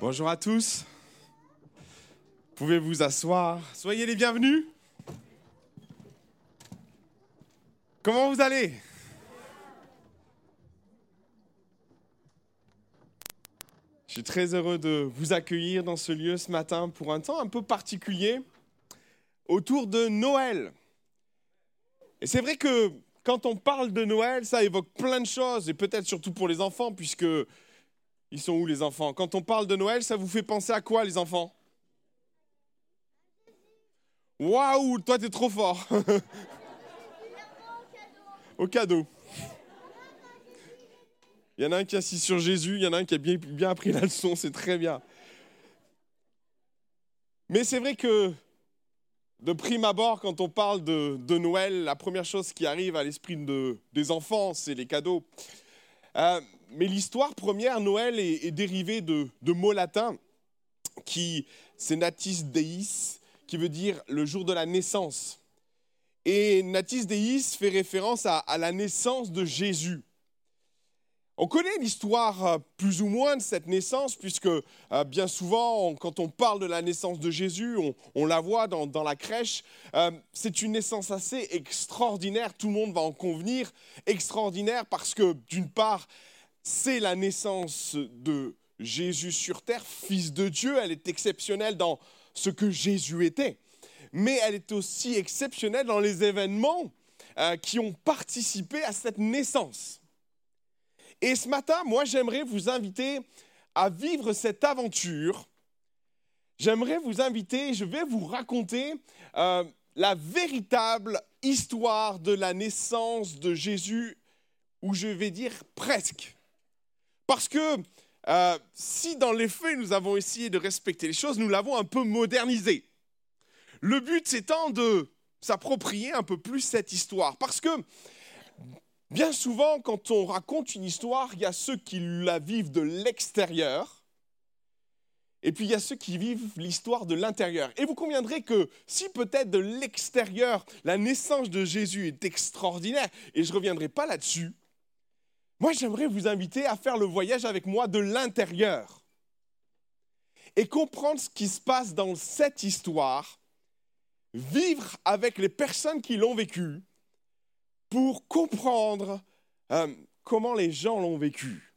Bonjour à tous. Pouvez vous asseoir? Soyez les bienvenus. Comment vous allez? Je suis très heureux de vous accueillir dans ce lieu ce matin pour un temps un peu particulier autour de Noël. Et c'est vrai que quand on parle de Noël, ça évoque plein de choses, et peut-être surtout pour les enfants, puisque ils sont où les enfants? Quand on parle de Noël, ça vous fait penser à quoi les enfants? Waouh, toi t'es trop fort Au cadeau. Il y en a un qui est assis sur Jésus, il y en a un qui a bien, bien appris la leçon, c'est très bien. Mais c'est vrai que de prime abord, quand on parle de, Noël, la première chose qui arrive à l'esprit de, des enfants, c'est les cadeaux. Euh, mais l'histoire première, Noël, est, dérivée de, mots latins qui, c'est natis deis, qui veut dire le jour de la naissance. Et natis deis fait référence à la naissance de Jésus. On connaît l'histoire euh, plus ou moins de cette naissance, puisque euh, bien souvent, quand on parle de la naissance de Jésus, on, la voit dans, la crèche. Euh, c'est une naissance assez extraordinaire, tout le monde va en convenir, extraordinaire parce que d'une part, c'est la naissance de Jésus sur terre, fils de Dieu, elle est exceptionnelle dans ce que Jésus était, mais elle est aussi exceptionnelle dans les événements qui ont participé à cette naissance. Et ce matin, moi, j'aimerais vous inviter à vivre cette aventure. J'aimerais vous inviter, je vais vous raconter euh, la véritable histoire de la naissance de Jésus, ou je vais dire presque. Parce que euh, si dans les faits nous avons essayé de respecter les choses, nous l'avons un peu modernisé. Le but étant de s'approprier un peu plus cette histoire. Parce que Bien souvent, quand on raconte une histoire, il y a ceux qui la vivent de l'extérieur, et puis il y a ceux qui vivent l'histoire de l'intérieur. Et vous conviendrez que si peut-être de l'extérieur, la naissance de Jésus est extraordinaire, et je ne reviendrai pas là-dessus, moi j'aimerais vous inviter à faire le voyage avec moi de l'intérieur et comprendre ce qui se passe dans cette histoire, vivre avec les personnes qui l'ont vécue pour comprendre euh, comment les gens l'ont vécu,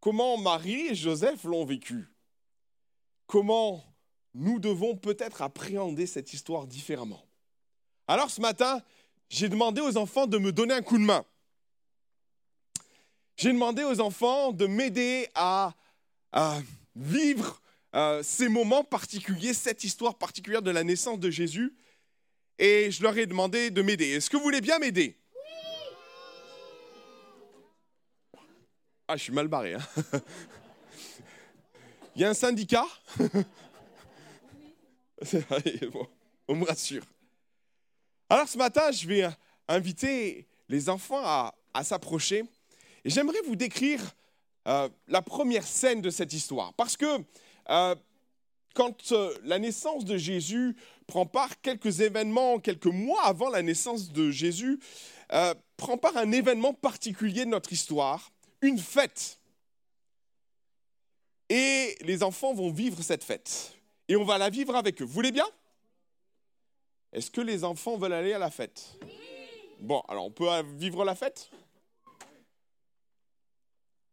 comment Marie et Joseph l'ont vécu, comment nous devons peut-être appréhender cette histoire différemment. Alors ce matin, j'ai demandé aux enfants de me donner un coup de main. J'ai demandé aux enfants de m'aider à, vivre euh, ces moments particuliers, cette histoire particulière de la naissance de Jésus et je leur ai demandé de m'aider. Est-ce que vous voulez bien m'aider? Ah, je suis mal barré. Hein Il y a un syndicat? On me rassure. Alors ce matin, je vais inviter les enfants à, s'approcher j'aimerais vous décrire euh, la première scène de cette histoire. Parce que euh, quand euh, la naissance de Jésus prend part, quelques événements, quelques mois avant la naissance de Jésus, prend part un événement particulier de notre histoire, une fête. Et les enfants vont vivre cette fête. Et on va la vivre avec eux. Vous voulez bien? Est-ce que les enfants veulent aller à la fête? Bon, alors on peut vivre la fête?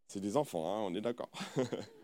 C'est des enfants, hein, on est d'accord.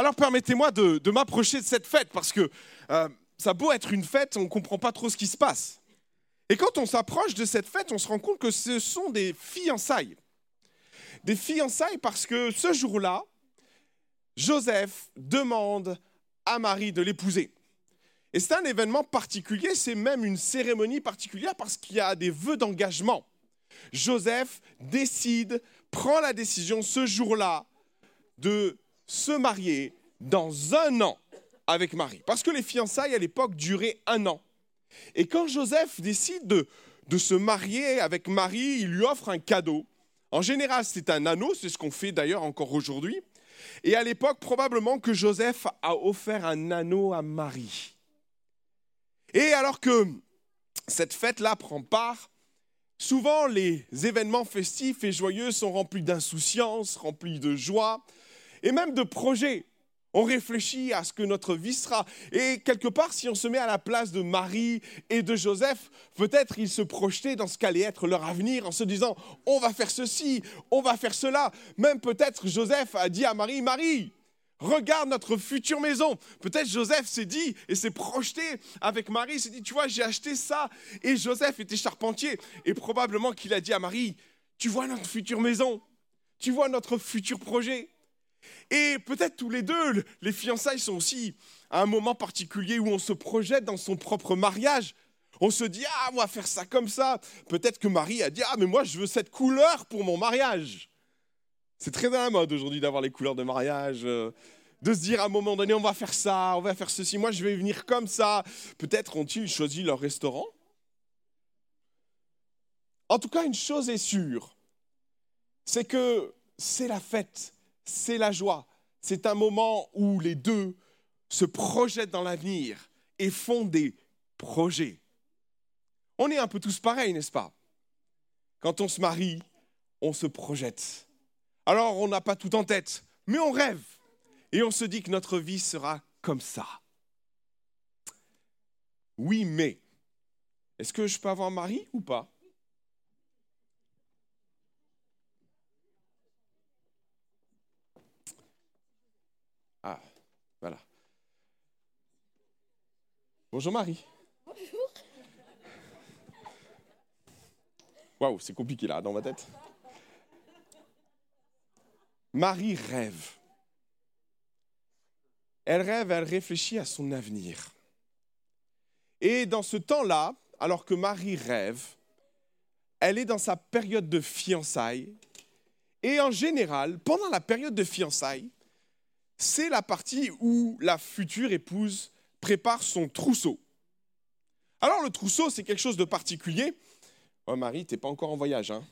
Alors permettez-moi de, m'approcher de cette fête, parce que euh, ça a beau être une fête, on ne comprend pas trop ce qui se passe. Et quand on s'approche de cette fête, on se rend compte que ce sont des fiançailles. Des fiançailles parce que ce jour-là, Joseph demande à Marie de l'épouser. Et c'est un événement particulier, c'est même une cérémonie particulière parce qu'il y a des vœux d'engagement. Joseph décide, prend la décision ce jour-là de se marier dans un an avec Marie. Parce que les fiançailles à l'époque duraient un an. Et quand Joseph décide de, de se marier avec Marie, il lui offre un cadeau. En général, c'est un anneau, c'est ce qu'on fait d'ailleurs encore aujourd'hui. Et à l'époque, probablement que Joseph a offert un anneau à Marie. Et alors que cette fête-là prend part, souvent les événements festifs et joyeux sont remplis d'insouciance, remplis de joie et même de projets. On réfléchit à ce que notre vie sera. Et quelque part, si on se met à la place de Marie et de Joseph, peut-être ils se projetaient dans ce qu'allait être leur avenir en se disant, on va faire ceci, on va faire cela. Même peut-être Joseph a dit à Marie, Marie, regarde notre future maison. Peut-être Joseph s'est dit et s'est projeté avec Marie, s'est dit, tu vois, j'ai acheté ça. Et Joseph était charpentier. Et probablement qu'il a dit à Marie, tu vois notre future maison, tu vois notre futur projet. Et peut-être tous les deux, les fiançailles sont aussi à un moment particulier où on se projette dans son propre mariage. On se dit, ah, on va faire ça comme ça. Peut-être que Marie a dit, ah, mais moi, je veux cette couleur pour mon mariage. C'est très à la mode aujourd'hui d'avoir les couleurs de mariage, euh, de se dire à un moment donné, on va faire ça, on va faire ceci, moi, je vais venir comme ça. Peut-être ont-ils choisi leur restaurant? En tout cas, une chose est sûre, c'est que c'est la fête c'est la joie. C'est un moment où les deux se projettent dans l'avenir et font des projets. On est un peu tous pareils, n'est-ce pas? Quand on se marie, on se projette. Alors on n'a pas tout en tête, mais on rêve. Et on se dit que notre vie sera comme ça. Oui, mais est-ce que je peux avoir un mari ou pas? Voilà. Bonjour Marie. Bonjour. Waouh, c'est compliqué là dans ma tête. Marie rêve. Elle rêve, elle réfléchit à son avenir. Et dans ce temps-là, alors que Marie rêve, elle est dans sa période de fiançailles. Et en général, pendant la période de fiançailles, c'est la partie où la future épouse prépare son trousseau. Alors le trousseau, c'est quelque chose de particulier. Oh Marie, t'es pas encore en voyage, hein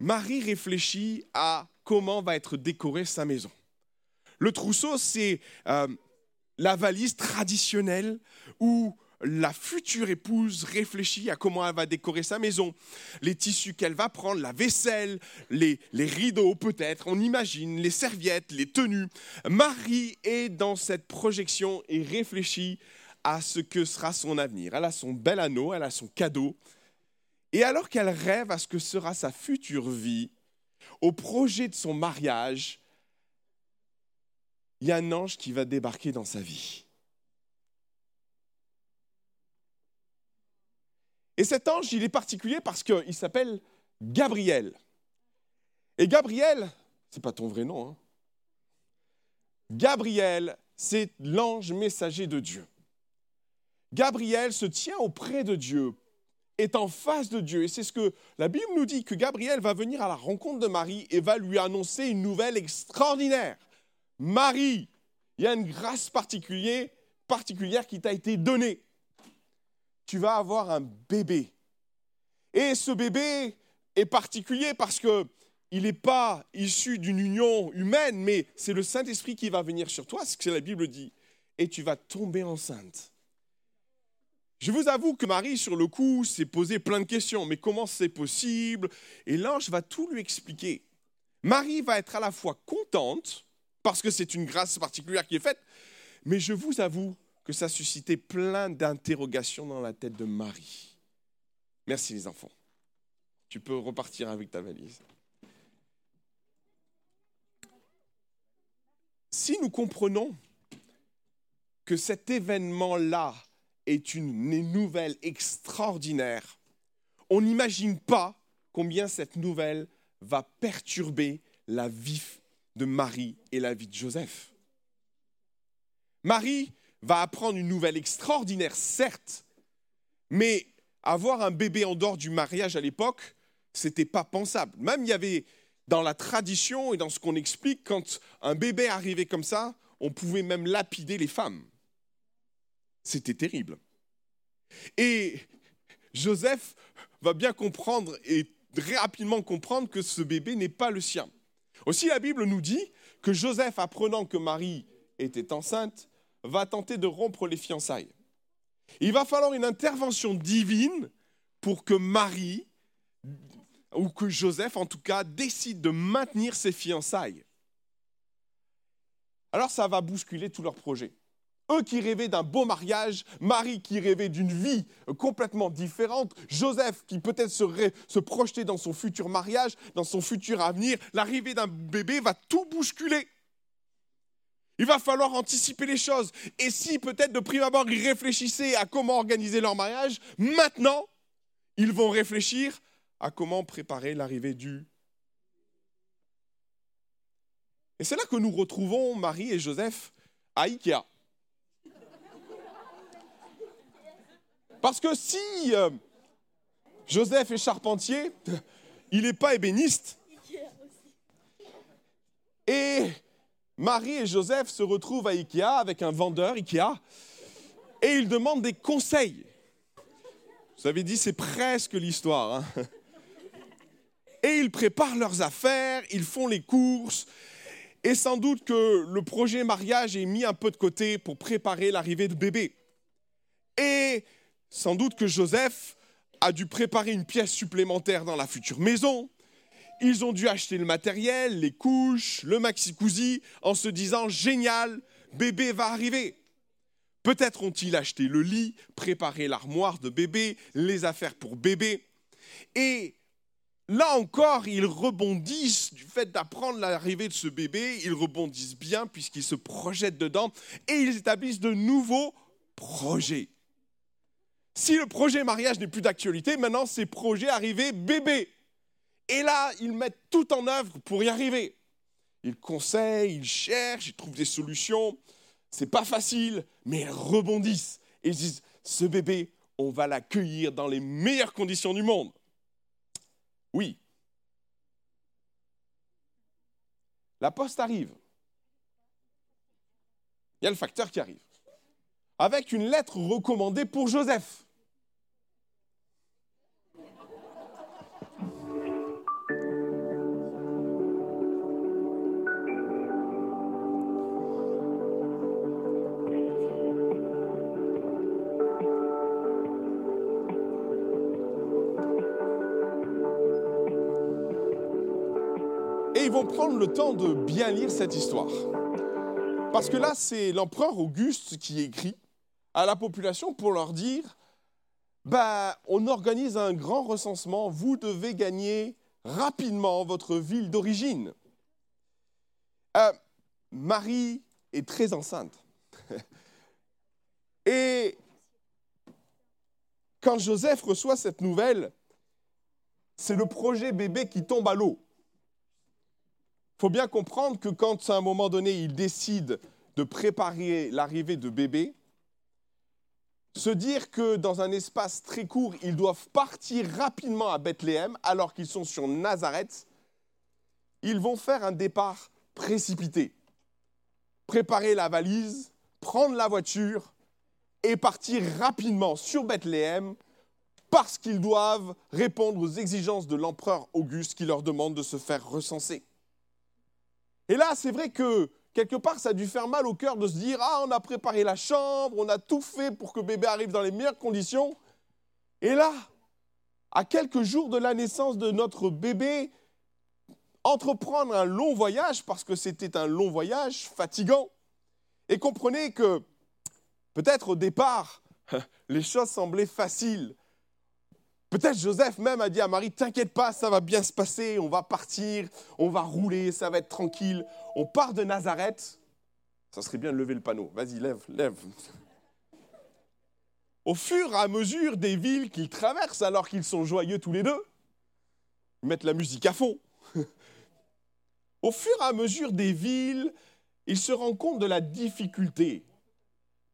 Marie réfléchit à comment va être décorée sa maison. Le trousseau, c'est euh, la valise traditionnelle où la future épouse réfléchit à comment elle va décorer sa maison, les tissus qu'elle va prendre, la vaisselle, les, rideaux peut-être, on imagine, les serviettes, les tenues. Marie est dans cette projection et réfléchit à ce que sera son avenir. Elle a son bel anneau, elle a son cadeau. Et alors qu'elle rêve à ce que sera sa future vie, au projet de son mariage, il y a un ange qui va débarquer dans sa vie. Et cet ange, il est particulier parce qu'il s'appelle Gabriel. Et Gabriel, c'est pas ton vrai nom. Hein. Gabriel, c'est l'ange messager de Dieu. Gabriel se tient auprès de Dieu, est en face de Dieu. Et c'est ce que la Bible nous dit, que Gabriel va venir à la rencontre de Marie et va lui annoncer une nouvelle extraordinaire. Marie, il y a une grâce particulière, particulière qui t'a été donnée tu vas avoir un bébé. Et ce bébé est particulier parce que il n'est pas issu d'une union humaine, mais c'est le Saint-Esprit qui va venir sur toi, ce que la Bible dit, et tu vas tomber enceinte. Je vous avoue que Marie, sur le coup, s'est posé plein de questions. Mais comment c'est possible? Et l'ange va tout lui expliquer. Marie va être à la fois contente, parce que c'est une grâce particulière qui est faite, mais je vous avoue que ça suscitait plein d'interrogations dans la tête de Marie. Merci les enfants. Tu peux repartir avec ta valise. si nous comprenons que cet événement-là est une nouvelle extraordinaire, on n'imagine pas combien cette nouvelle va perturber la vie de Marie et la vie de Joseph. Marie va apprendre une nouvelle extraordinaire, certes, mais avoir un bébé en dehors du mariage à l'époque, c'était pas pensable. Même il y avait dans la tradition et dans ce qu'on explique, quand un bébé arrivait comme ça, on pouvait même lapider les femmes. C'était terrible. Et Joseph va bien comprendre et rapidement comprendre que ce bébé n'est pas le sien. Aussi, la Bible nous dit que Joseph, apprenant que Marie était enceinte, va tenter de rompre les fiançailles. Il va falloir une intervention divine pour que Marie, ou que Joseph en tout cas, décide de maintenir ses fiançailles. Alors ça va bousculer tout leur projet. Eux qui rêvaient d'un beau mariage, Marie qui rêvait d'une vie complètement différente, Joseph qui peut-être se, se projetait dans son futur mariage, dans son futur avenir, l'arrivée d'un bébé va tout bousculer. Il va falloir anticiper les choses. Et si peut-être de prime abord ils réfléchissaient à comment organiser leur mariage, maintenant, ils vont réfléchir à comment préparer l'arrivée du... Et c'est là que nous retrouvons Marie et Joseph à Ikea. Parce que si euh, Joseph est charpentier, il n'est pas ébéniste. Et Marie et Joseph se retrouvent à Ikea avec un vendeur Ikea et ils demandent des conseils. Vous avez dit, c'est presque l'histoire. Hein. et ils préparent leurs affaires, ils font les courses, et sans doute que le projet mariage est mis un peu de côté pour préparer l'arrivée de bébé. Et sans doute que Joseph a dû préparer une pièce supplémentaire dans la future maison. Ils ont dû acheter le matériel, les couches, le maxi-cousy, en se disant génial, bébé va arriver. Peut-être ont-ils acheté le lit, préparé l'armoire de bébé, les affaires pour bébé. Et là encore, ils rebondissent du fait d'apprendre l'arrivée de ce bébé, ils rebondissent bien puisqu'ils se projettent dedans et ils établissent de nouveaux projets. Si le projet mariage n'est plus d'actualité, maintenant c'est projet arrivé bébé. Et là, ils mettent tout en œuvre pour y arriver. Ils conseillent, ils cherchent, ils trouvent des solutions. C'est pas facile, mais ils rebondissent. Et ils disent ce bébé, on va l'accueillir dans les meilleures conditions du monde. Oui. La poste arrive. Il y a le facteur qui arrive. Avec une lettre recommandée pour Joseph. Prendre le temps de bien lire cette histoire. Parce que là, c'est l'empereur Auguste qui écrit à la population pour leur dire, bah, on organise un grand recensement, vous devez gagner rapidement votre ville d'origine. Euh, Marie est très enceinte. Et quand Joseph reçoit cette nouvelle, c'est le projet bébé qui tombe à l'eau. Il faut bien comprendre que quand à un moment donné, ils décident de préparer l'arrivée de bébé, se dire que dans un espace très court, ils doivent partir rapidement à Bethléem alors qu'ils sont sur Nazareth, ils vont faire un départ précipité. Préparer la valise, prendre la voiture et partir rapidement sur Bethléem parce qu'ils doivent répondre aux exigences de l'empereur Auguste qui leur demande de se faire recenser. Et là, c'est vrai que quelque part, ça a dû faire mal au cœur de se dire Ah, on a préparé la chambre, on a tout fait pour que bébé arrive dans les meilleures conditions. Et là, à quelques jours de la naissance de notre bébé, entreprendre un long voyage, parce que c'était un long voyage fatigant, et comprenez que peut-être au départ, les choses semblaient faciles, Peut-être Joseph même a dit à Marie, t'inquiète pas, ça va bien se passer, on va partir, on va rouler, ça va être tranquille. On part de Nazareth Ça serait bien de lever le panneau. Vas-y, lève, lève. Au fur et à mesure des villes qu'ils traversent, alors qu'ils sont joyeux tous les deux, ils mettent la musique à fond. Au fur et à mesure des villes, ils se rendent compte de la difficulté.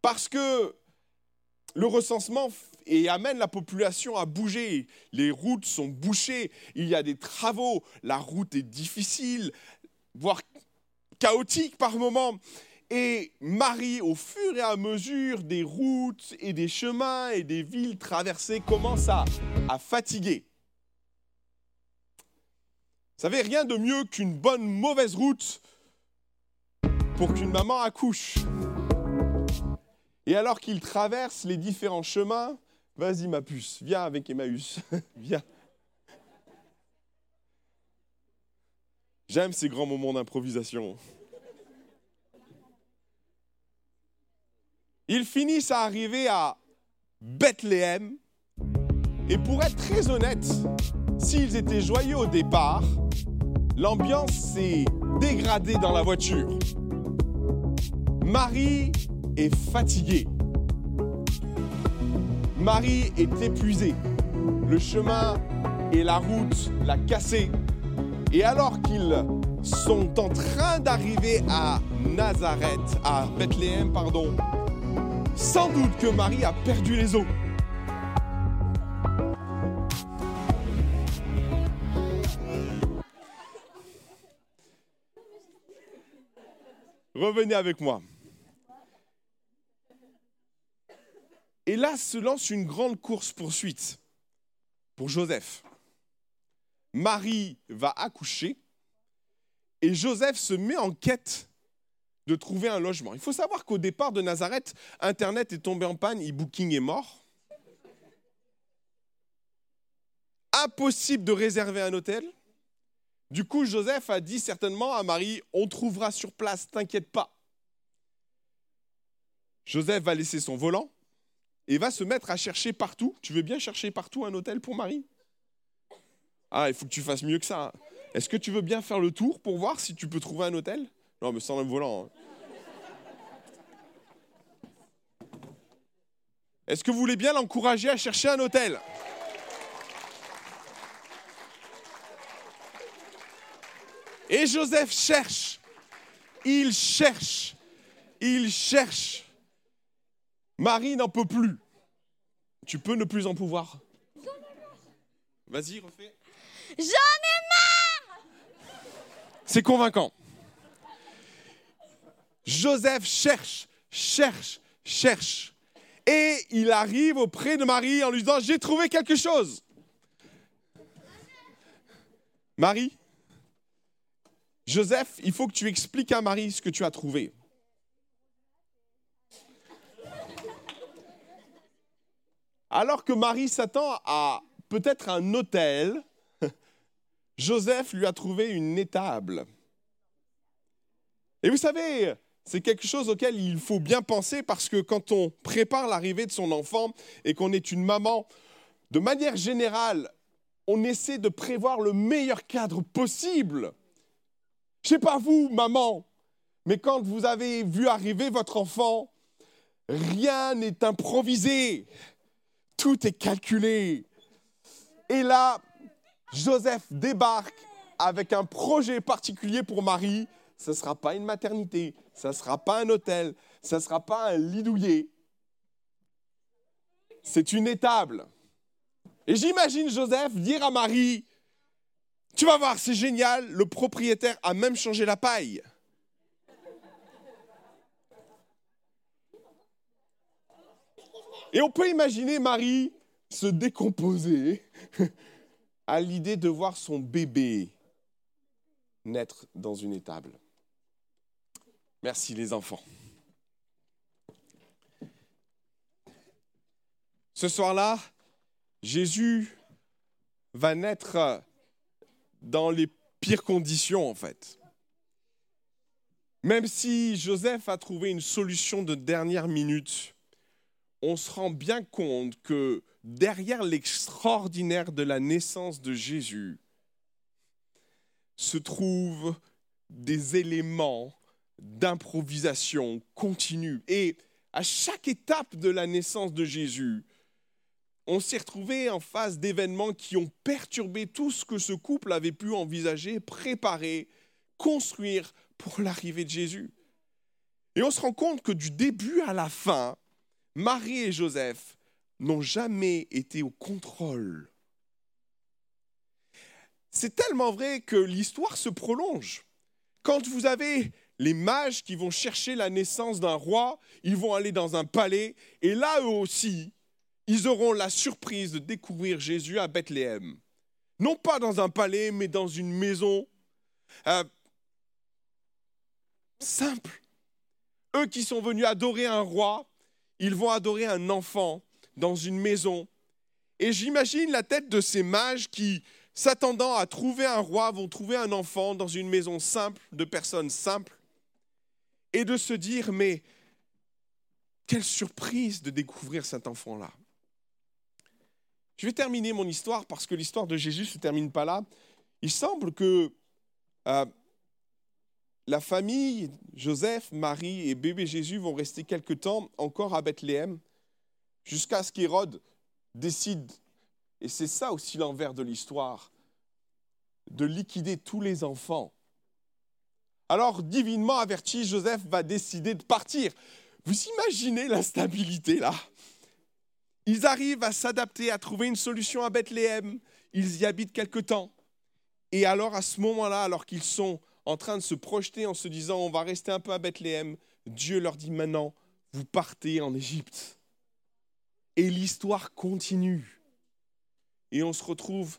Parce que le recensement et amène la population à bouger. Les routes sont bouchées, il y a des travaux, la route est difficile, voire chaotique par moments. Et Marie, au fur et à mesure des routes et des chemins et des villes traversées, commence à, fatiguer. Vous savez, rien de mieux qu'une bonne mauvaise route pour qu'une maman accouche. Et alors qu'il traverse les différents chemins, vas-y ma puce, viens avec Emmaüs, viens. J'aime ces grands moments d'improvisation. Ils finissent à arriver à Bethléem. Et pour être très honnête, s'ils étaient joyeux au départ, l'ambiance s'est dégradée dans la voiture. Marie est fatiguée. Marie est épuisée. Le chemin et la route l'a cassée. Et alors qu'ils sont en train d'arriver à Nazareth, à Bethléem, pardon, sans doute que Marie a perdu les os. Revenez avec moi. Et là se lance une grande course-poursuite pour Joseph. Marie va accoucher et Joseph se met en quête de trouver un logement. Il faut savoir qu'au départ de Nazareth, Internet est tombé en panne, e-booking est mort. Impossible de réserver un hôtel. Du coup, Joseph a dit certainement à Marie, on trouvera sur place, t'inquiète pas. Joseph va laisser son volant et va se mettre à chercher partout. Tu veux bien chercher partout un hôtel pour Marie? Ah, il faut que tu fasses mieux que ça. Est-ce que tu veux bien faire le tour pour voir si tu peux trouver un hôtel? Non, mais sans un volant. Hein. Est-ce que vous voulez bien l'encourager à chercher un hôtel? Et Joseph cherche, il cherche, il cherche. Marie n'en peut plus. Tu peux ne plus en pouvoir. Vas-y, refais. J'en ai marre C'est convaincant. Joseph cherche, cherche, cherche. Et il arrive auprès de Marie en lui disant, j'ai trouvé quelque chose. Marie, Joseph, il faut que tu expliques à Marie ce que tu as trouvé. Alors que Marie s'attend à peut-être un hôtel, Joseph lui a trouvé une étable. Et vous savez, c'est quelque chose auquel il faut bien penser parce que quand on prépare l'arrivée de son enfant et qu'on est une maman, de manière générale, on essaie de prévoir le meilleur cadre possible. Je sais pas vous, maman, mais quand vous avez vu arriver votre enfant, rien n'est improvisé tout est calculé. Et là, Joseph débarque avec un projet particulier pour Marie. Ce ne sera pas une maternité, ce ne sera pas un hôtel, ce ne sera pas un lit douillet. C'est une étable. Et j'imagine Joseph dire à Marie, tu vas voir, c'est génial, le propriétaire a même changé la paille. Et on peut imaginer Marie se décomposer à l'idée de voir son bébé naître dans une étable. Merci les enfants. Ce soir-là, Jésus va naître dans les pires conditions en fait. Même si Joseph a trouvé une solution de dernière minute, on se rend bien compte que derrière l'extraordinaire de la naissance de Jésus se trouvent des éléments d'improvisation continue. Et à chaque étape de la naissance de Jésus, on s'est retrouvé en face d'événements qui ont perturbé tout ce que ce couple avait pu envisager, préparer, construire pour l'arrivée de Jésus. Et on se rend compte que du début à la fin, Marie et Joseph n'ont jamais été au contrôle. C'est tellement vrai que l'histoire se prolonge. Quand vous avez les mages qui vont chercher la naissance d'un roi, ils vont aller dans un palais, et là eux aussi, ils auront la surprise de découvrir Jésus à Bethléem. Non pas dans un palais, mais dans une maison euh, simple. Eux qui sont venus adorer un roi, ils vont adorer un enfant dans une maison. Et j'imagine la tête de ces mages qui, s'attendant à trouver un roi, vont trouver un enfant dans une maison simple, de personnes simples, et de se dire, mais quelle surprise de découvrir cet enfant-là. Je vais terminer mon histoire parce que l'histoire de Jésus ne se termine pas là. Il semble que euh, la famille, Joseph, Marie et bébé Jésus vont rester quelque temps encore à Bethléem jusqu'à ce qu'Hérode décide, et c'est ça aussi l'envers de l'histoire, de liquider tous les enfants. Alors, divinement averti, Joseph va décider de partir. Vous imaginez l'instabilité là? Ils arrivent à s'adapter, à trouver une solution à Bethléem. Ils y habitent quelque temps. Et alors, à ce moment-là, alors qu'ils sont en train de se projeter en se disant on va rester un peu à Bethléem, Dieu leur dit maintenant, vous partez en Égypte. Et l'histoire continue. Et on se retrouve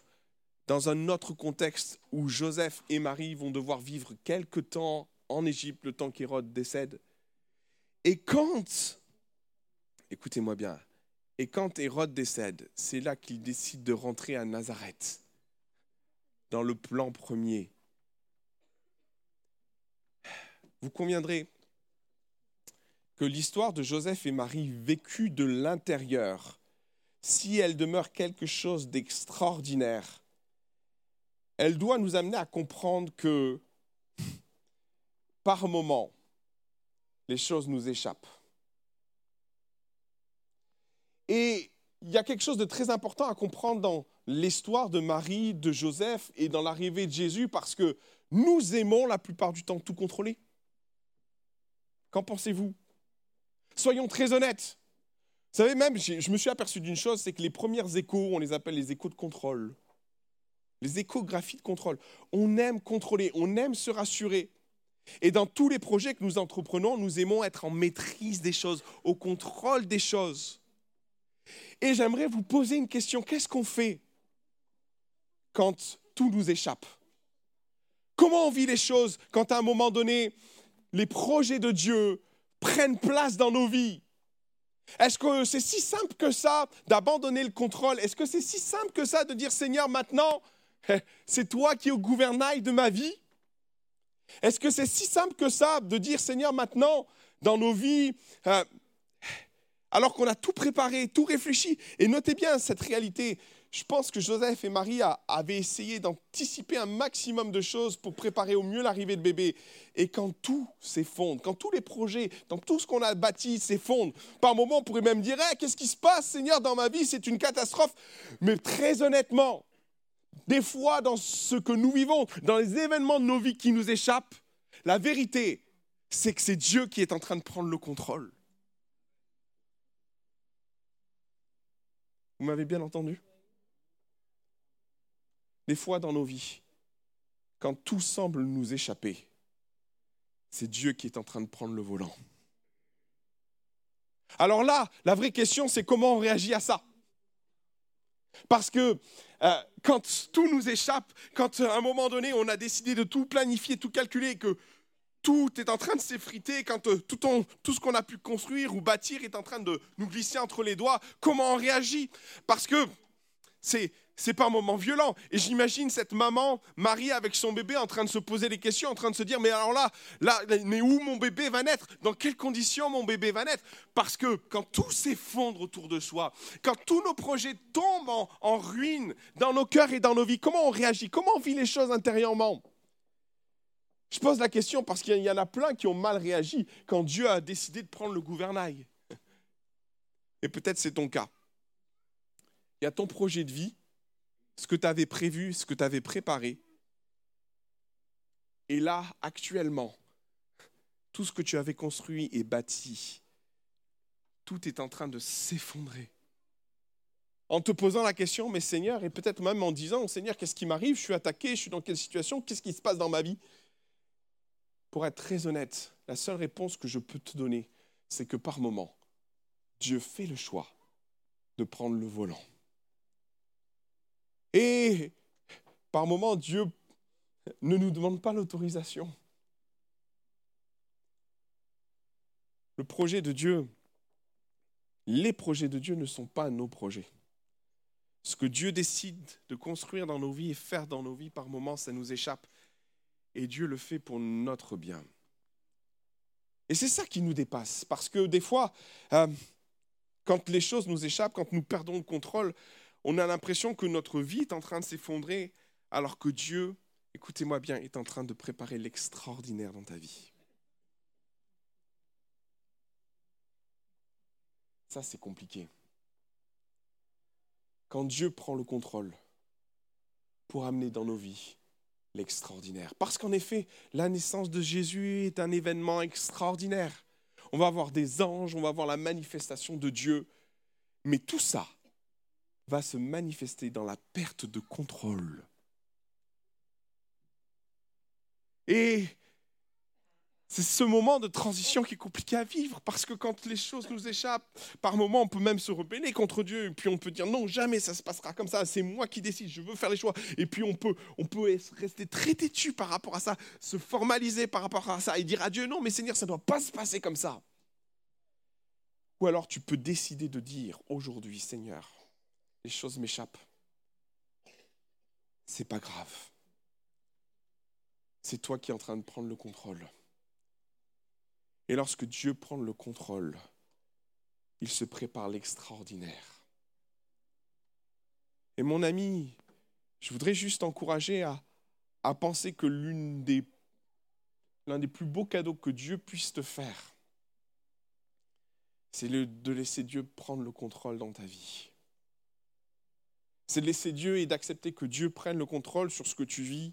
dans un autre contexte où Joseph et Marie vont devoir vivre quelque temps en Égypte, le temps qu'Hérode décède. Et quand, écoutez-moi bien, et quand Hérode décède, c'est là qu'il décide de rentrer à Nazareth, dans le plan premier. Vous conviendrez que l'histoire de Joseph et Marie vécue de l'intérieur, si elle demeure quelque chose d'extraordinaire, elle doit nous amener à comprendre que par moments, les choses nous échappent. Et il y a quelque chose de très important à comprendre dans l'histoire de Marie, de Joseph et dans l'arrivée de Jésus, parce que nous aimons la plupart du temps tout contrôler. Qu'en pensez-vous? Soyons très honnêtes. Vous savez, même, je me suis aperçu d'une chose, c'est que les premières échos, on les appelle les échos de contrôle. Les échographies de contrôle. On aime contrôler, on aime se rassurer. Et dans tous les projets que nous entreprenons, nous aimons être en maîtrise des choses, au contrôle des choses. Et j'aimerais vous poser une question. Qu'est-ce qu'on fait quand tout nous échappe? Comment on vit les choses quand à un moment donné, les projets de Dieu prennent place dans nos vies. Est-ce que c'est si simple que ça d'abandonner le contrôle? Est-ce que c'est si simple que ça de dire Seigneur, maintenant, c'est toi qui es au gouvernail de ma vie? Est-ce que c'est si simple que ça de dire Seigneur, maintenant, dans nos vies, euh, alors qu'on a tout préparé, tout réfléchi, et notez bien cette réalité, je pense que Joseph et Marie avaient essayé d'anticiper un maximum de choses pour préparer au mieux l'arrivée de bébé. Et quand tout s'effondre, quand tous les projets, quand tout ce qu'on a bâti s'effondre, par moments on pourrait même dire Qu'est-ce qui se passe, Seigneur, dans ma vie? C'est une catastrophe. Mais très honnêtement, des fois, dans ce que nous vivons, dans les événements de nos vies qui nous échappent, la vérité, c'est que c'est Dieu qui est en train de prendre le contrôle. Vous m'avez bien entendu? Des fois dans nos vies, quand tout semble nous échapper, c'est Dieu qui est en train de prendre le volant. Alors là, la vraie question, c'est comment on réagit à ça. Parce que euh, quand tout nous échappe, quand à un moment donné, on a décidé de tout planifier, tout calculer, que tout est en train de s'effriter, quand euh, tout, tout, ce qu'on a pu construire ou bâtir est en train de nous glisser entre les doigts, comment on réagit? Parce que c'est c'est pas un moment violent. Et j'imagine cette maman, Marie, avec son bébé, en train de se poser des questions, en train de se dire, mais alors là, là, mais où mon bébé va naître? Dans quelles conditions mon bébé va naître? Parce que quand tout s'effondre autour de soi, quand tous nos projets tombent en, en ruine dans nos cœurs et dans nos vies, comment on réagit? Comment on vit les choses intérieurement? Je pose la question parce qu'il y en a plein qui ont mal réagi quand Dieu a décidé de prendre le gouvernail. Et peut-être c'est ton cas. Il y a ton projet de vie, ce que tu avais prévu, ce que tu avais préparé. Et là, actuellement, tout ce que tu avais construit et bâti, tout est en train de s'effondrer. En te posant la question, mais Seigneur, et peut-être même en disant, Seigneur, qu'est-ce qui m'arrive? Je suis attaqué, je suis dans quelle situation? Qu'est-ce qui se passe dans ma vie? Pour être très honnête, la seule réponse que je peux te donner, c'est que par moment, Dieu fait le choix de prendre le volant. Et par moment, Dieu ne nous demande pas l'autorisation. Le projet de Dieu, les projets de Dieu ne sont pas nos projets. Ce que Dieu décide de construire dans nos vies et faire dans nos vies, par moments, ça nous échappe. Et Dieu le fait pour notre bien. Et c'est ça qui nous dépasse. Parce que des fois, euh, quand les choses nous échappent, quand nous perdons le contrôle, on a l'impression que notre vie est en train de s'effondrer, alors que Dieu, écoutez-moi bien, est en train de préparer l'extraordinaire dans ta vie. Ça, c'est compliqué. Quand Dieu prend le contrôle pour amener dans nos vies l'extraordinaire. Parce qu'en effet, la naissance de Jésus est un événement extraordinaire. On va voir des anges, on va voir la manifestation de Dieu. Mais tout ça va se manifester dans la perte de contrôle. Et c'est ce moment de transition qui est compliqué à vivre, parce que quand les choses nous échappent, par moments, on peut même se rebeller contre Dieu, et puis on peut dire non, jamais ça se passera comme ça, c'est moi qui décide, je veux faire les choix. Et puis on peut, on peut rester très têtu par rapport à ça, se formaliser par rapport à ça, et dire à Dieu non, mais Seigneur, ça ne doit pas se passer comme ça. Ou alors tu peux décider de dire aujourd'hui, Seigneur, les choses m'échappent. C'est pas grave. C'est toi qui es en train de prendre le contrôle. Et lorsque Dieu prend le contrôle, il se prépare l'extraordinaire. Et mon ami, je voudrais juste encourager à, à penser que l'un des, des plus beaux cadeaux que Dieu puisse te faire, c'est de laisser Dieu prendre le contrôle dans ta vie. C'est de laisser Dieu et d'accepter que Dieu prenne le contrôle sur ce que tu vis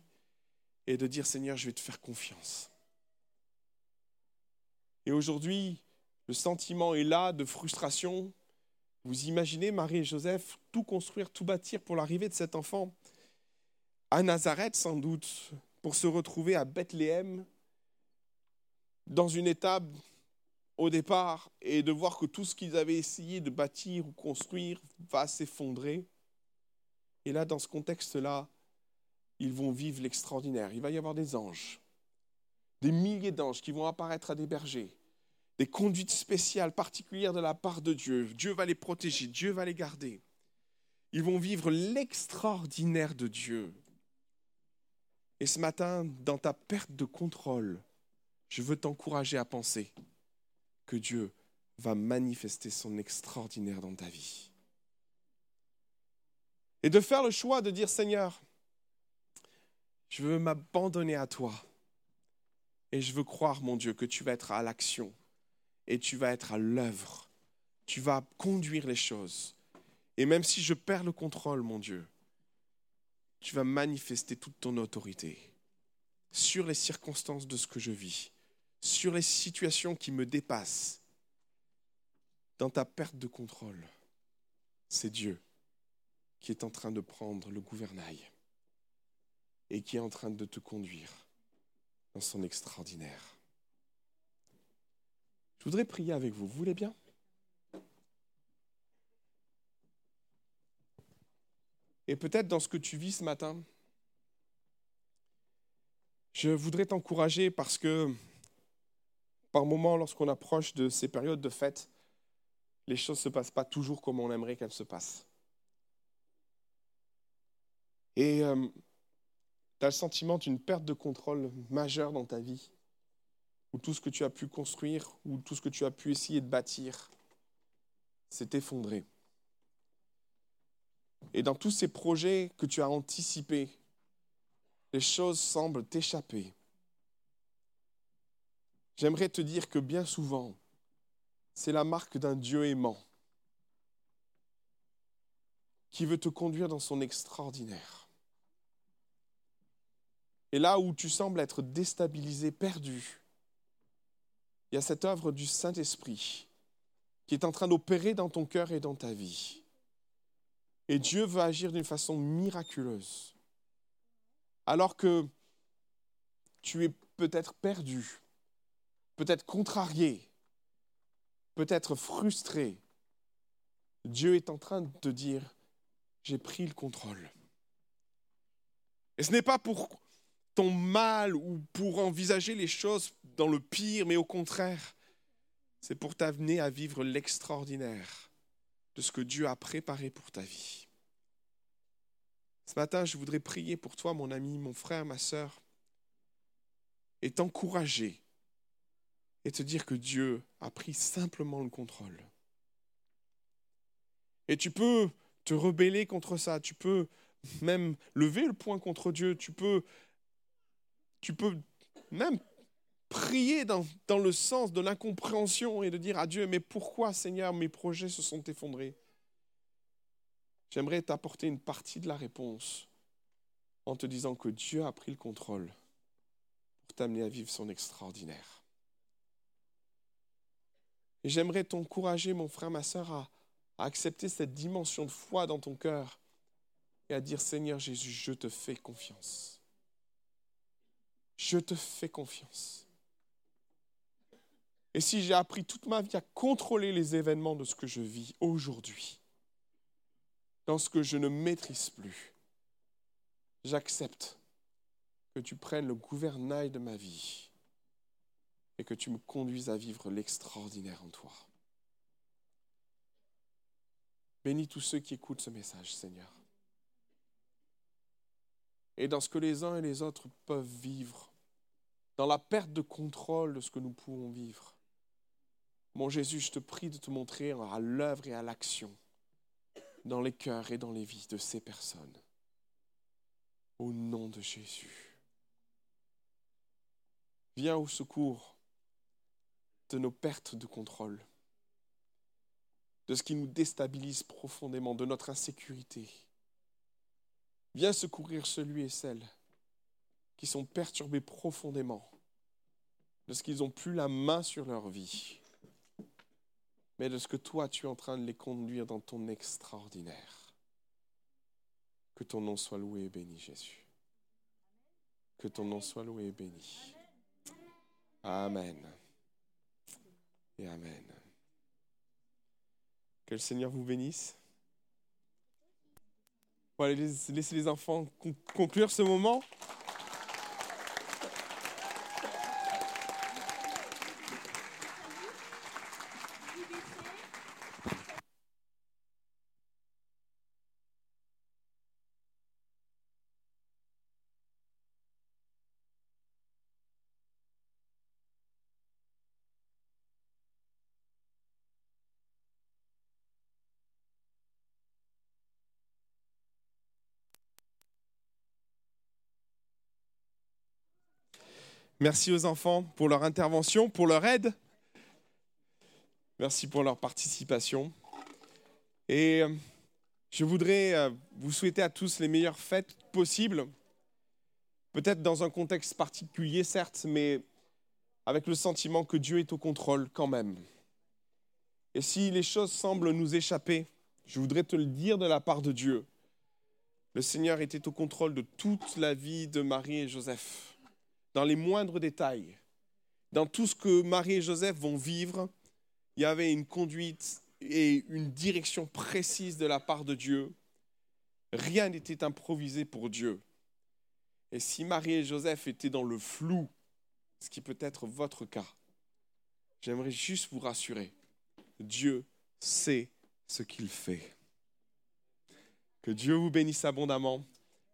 et de dire Seigneur, je vais te faire confiance. Et aujourd'hui, le sentiment est là de frustration. Vous imaginez Marie et Joseph tout construire, tout bâtir pour l'arrivée de cet enfant à Nazareth sans doute, pour se retrouver à Bethléem, dans une étape au départ et de voir que tout ce qu'ils avaient essayé de bâtir ou construire va s'effondrer. Et là, dans ce contexte-là, ils vont vivre l'extraordinaire. Il va y avoir des anges, des milliers d'anges qui vont apparaître à des bergers, des conduites spéciales, particulières de la part de Dieu. Dieu va les protéger, Dieu va les garder. Ils vont vivre l'extraordinaire de Dieu. Et ce matin, dans ta perte de contrôle, je veux t'encourager à penser que Dieu va manifester son extraordinaire dans ta vie. Et de faire le choix de dire Seigneur, je veux m'abandonner à toi. Et je veux croire, mon Dieu, que tu vas être à l'action et tu vas être à l'œuvre. Tu vas conduire les choses. Et même si je perds le contrôle, mon Dieu, tu vas manifester toute ton autorité sur les circonstances de ce que je vis sur les situations qui me dépassent, dans ta perte de contrôle, c'est Dieu qui est en train de prendre le gouvernail et qui est en train de te conduire dans son extraordinaire. Je voudrais prier avec vous, vous voulez bien? Et peut-être dans ce que tu vis ce matin, je voudrais t'encourager parce que par moments, lorsqu'on approche de ces périodes de fête, les choses ne se passent pas toujours comme on aimerait qu'elles se passent. Et euh, tu as le sentiment d'une perte de contrôle majeure dans ta vie, où tout ce que tu as pu construire, ou tout ce que tu as pu essayer de bâtir, s'est effondré. Et dans tous ces projets que tu as anticipés, les choses semblent t'échapper. J'aimerais te dire que bien souvent, c'est la marque d'un Dieu aimant qui veut te conduire dans son extraordinaire. Et là où tu sembles être déstabilisé, perdu, il y a cette œuvre du Saint-Esprit qui est en train d'opérer dans ton cœur et dans ta vie. Et Dieu veut agir d'une façon miraculeuse. Alors que tu es peut-être perdu, peut-être contrarié, peut-être frustré, Dieu est en train de te dire, j'ai pris le contrôle. Et ce n'est pas pour ton mal ou pour envisager les choses dans le pire, mais au contraire, c'est pour t'amener à vivre l'extraordinaire de ce que Dieu a préparé pour ta vie. Ce matin, je voudrais prier pour toi, mon ami, mon frère, ma sœur, et t'encourager et te dire que Dieu a pris simplement le contrôle. Et tu peux te rebeller contre ça, tu peux même lever le poing contre Dieu, tu peux, tu peux même prier dans, dans le sens de l'incompréhension et de dire à Dieu, mais pourquoi Seigneur mes projets se sont effondrés? J'aimerais t'apporter une partie de la réponse en te disant que Dieu a pris le contrôle pour t'amener à vivre son extraordinaire. J'aimerais t'encourager, mon frère, ma soeur, à, à accepter cette dimension de foi dans ton cœur et à dire, Seigneur Jésus, je te fais confiance. Je te fais confiance. Et si j'ai appris toute ma vie à contrôler les événements de ce que je vis aujourd'hui, dans ce que je ne maîtrise plus, j'accepte que tu prennes le gouvernail de ma vie et que tu me conduises à vivre l'extraordinaire en toi. Bénis tous ceux qui écoutent ce message, Seigneur. Et dans ce que les uns et les autres peuvent vivre, dans la perte de contrôle de ce que nous pouvons vivre, mon Jésus, je te prie de te montrer à l'œuvre et à l'action dans les cœurs et dans les vies de ces personnes. Au nom de Jésus. Viens au secours de nos pertes de contrôle, de ce qui nous déstabilise profondément, de notre insécurité. Viens secourir celui et celle qui sont perturbés profondément de ce qu'ils n'ont plus la main sur leur vie mais de ce que toi tu es en train de les conduire dans ton extraordinaire. Que ton nom soit loué et béni, Jésus. Que ton nom soit loué et béni. Amen. Et Amen. Que le Seigneur vous bénisse. Voilà, laissez les enfants conclure ce moment. Merci aux enfants pour leur intervention, pour leur aide. Merci pour leur participation. Et euh, je voudrais euh, vous souhaiter à tous les meilleures fêtes possibles. Peut-être dans un contexte particulier, certes, mais avec le sentiment que Dieu est au contrôle quand même. Et si les choses semblent nous échapper, je voudrais te le dire de la part de Dieu. Le Seigneur était au contrôle de toute la vie de Marie et Joseph dans les moindres détails. Dans tout ce que Marie et Joseph vont vivre, il y avait une conduite et une direction précise de la part de Dieu. Rien n'était improvisé pour Dieu. Et si Marie et Joseph étaient dans le flou, ce qui peut être votre cas, j'aimerais juste vous rassurer. Dieu sait ce qu'il fait. Que Dieu vous bénisse abondamment.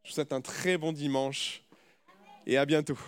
Je vous souhaite un très bon dimanche et à bientôt.